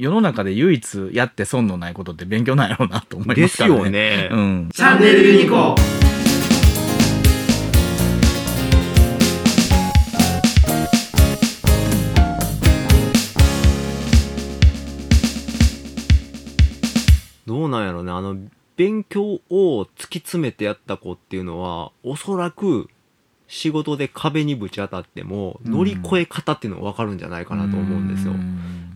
世の中で唯一やって損のないことって勉強なんやろうなと思いでますからね。よね。うん。チャンネルユニコどうなんやろね。あの、勉強を突き詰めてやった子っていうのは、おそらく仕事で壁にぶち当たっても、乗り越え方っていうのがわかるんじゃないかなと思うんですよ。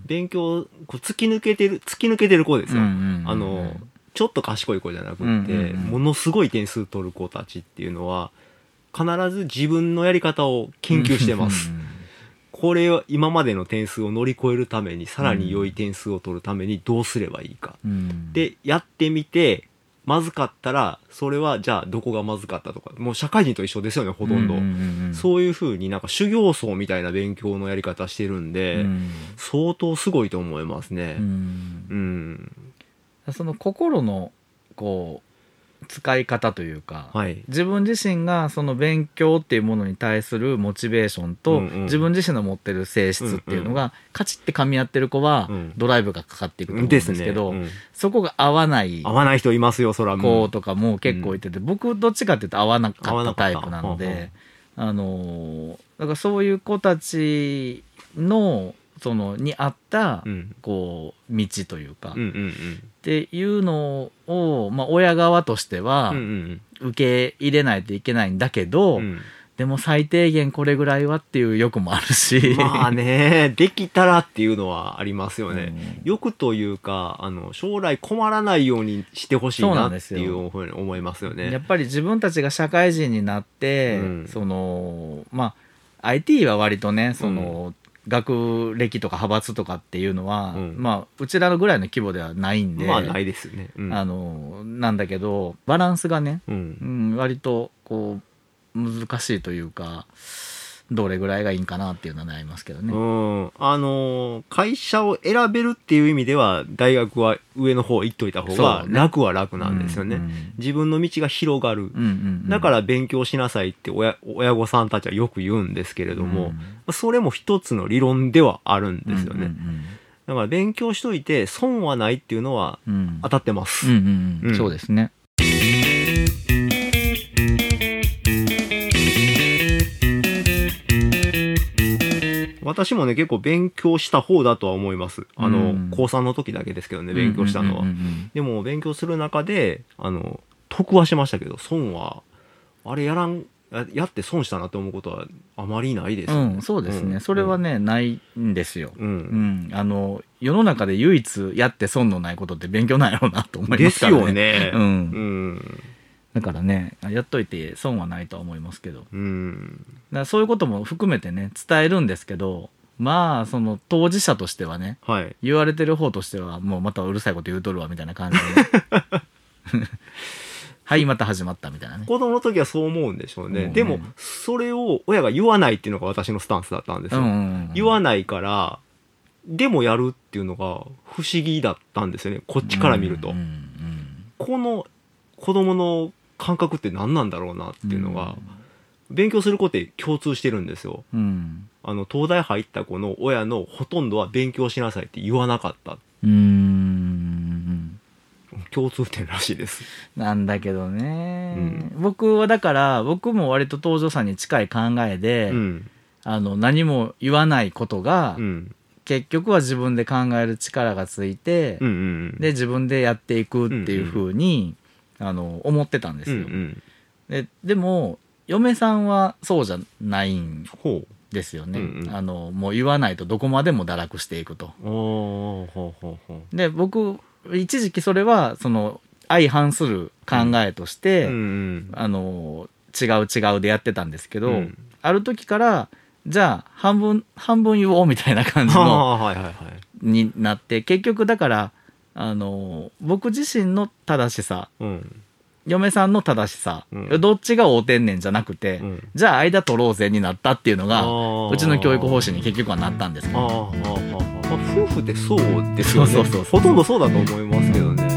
勉強、こう突き抜けてる、突き抜けてる子ですよ。あの、ちょっと賢い子じゃなくって、ものすごい点数取る子たちっていうのは、必ず自分のやり方を研究してます。これを今までの点数を乗り越えるために、さらに良い点数を取るためにどうすればいいか。うん、で、やってみて、まずかったら、それはじゃあどこがまずかったとか、もう社会人と一緒ですよね、ほとんど。ううんうんそういう風になんか修行僧みたいな勉強のやり方してるんで、うん相当すごいと思いますねう。んうん。その心のこう使い方というか、はい。自分自身がその勉強っていうものに対するモチベーションと、うんうん自分自身の持ってる性質っていうのが、カチッて噛み合ってる子は、うんドライブがかかっていくと思うんでですすけど、ね。うんそこが合わない合わない人いますよ、そら。子とかも結構いてて、僕どっちかっていうと合わなかったタイプなので、あのーだからそういう子たちのそのに合った、うん。こう道というか、うんうんうん。っていうのを、まあ、親側としてはうんうん受け入れないといけないんだけど、うん。でも最低限これぐらいはっていう欲もあるし、まあね、できたらっていうのはありますようね。ん欲というか、あの、将来困らないようにしてほしいなっていうふうに思いますよやねっ。ぱり自分たちが社会人になって、うんそのまあ IT は割とねその、学歴とか派閥とかっていうのは、うんまあうちらのぐらいの規模ではないんで、まあないですね。うんあのなんだけどバランスがね、うんう。ん、割とこう難しいというかどれぐらいがいいんかなっていうのは悩みますけどね。うん。あのー会社を選べるっていう意味では、大学は上の方行っといた方が楽は楽なんですよね。うんうん自分の道が広がる。うんうんうんだから勉強しなさいって親親御さんたちはよく言うんですけれども、それも一つの理論ではあるんですよね。だから勉強しといて損はないっていうのはうんうんうん当たってます。うんうんうんうんそうですね。私もね、結構勉強した方だとは思います。あの、うん高3の時だけですけどね、勉強したのは。うんうんうんでも勉強する中で、あの、得はしましたけど、損は、あれやらん、ややって損したなって思うことはあまりないですうよん、そうですね、うんそれはね、ないんですよ。う。うんん、あの世の中で唯一やって損のないことって勉強なんやろうなと思いまですすからね。よね。うんうん。だからねやっといて損はないとは思いますけどだかうん。らそういうことも含めてね伝えるんですけどまあその当事者としてはねはい。言われてる方としてはもうまたうるさいこと言うとるわみたいな感じで、ね、はいまた始まったみたいなね。子供の時はそう思うんでしょうね。うんでも、それを親が言わないっていうのが私のスタンスだったんですよ。うんうんうん言わないから、でもやるっていうのが不思議だったんですよね。こっちから見ると。うんうんこの子供の感覚って何なんだろうなっていうのが、勉強する子って共通してるんですよ。うんうんあの、東大入った子の親のほとんどは勉強しなさいって言わなかった。うーん共通点らしいです。なんだけどね、僕はだから僕も割と東條さんに近い考えで、うん。あの何も言わないことが、うん。結局は自分で考える力がついて、うんうん。で自分でやっていくっていうふうに、あの思ってたんですよ。うんうん。ででも嫁さんはそうじゃないん。ですよね、うんうんあのもう言わないとどこまでも堕落していくと。で僕一時期それはその相反する考えとして、う。うんうん。あの違う違うでやってたんですけど、うんある時からじゃあ半分半分言おうみたいな感じあの。になって結局だからあの僕自身の正しさうん。嫁さんの正しさ、うんどっちが合うてんねんじゃなくて、うんじゃあ間取ろうぜになったっていうのがうちの教育方針に結局はなったんですけどああ、ああ。まあ、夫婦ってそうですよね。そうそうそうほとんどそうだと思いますけどね。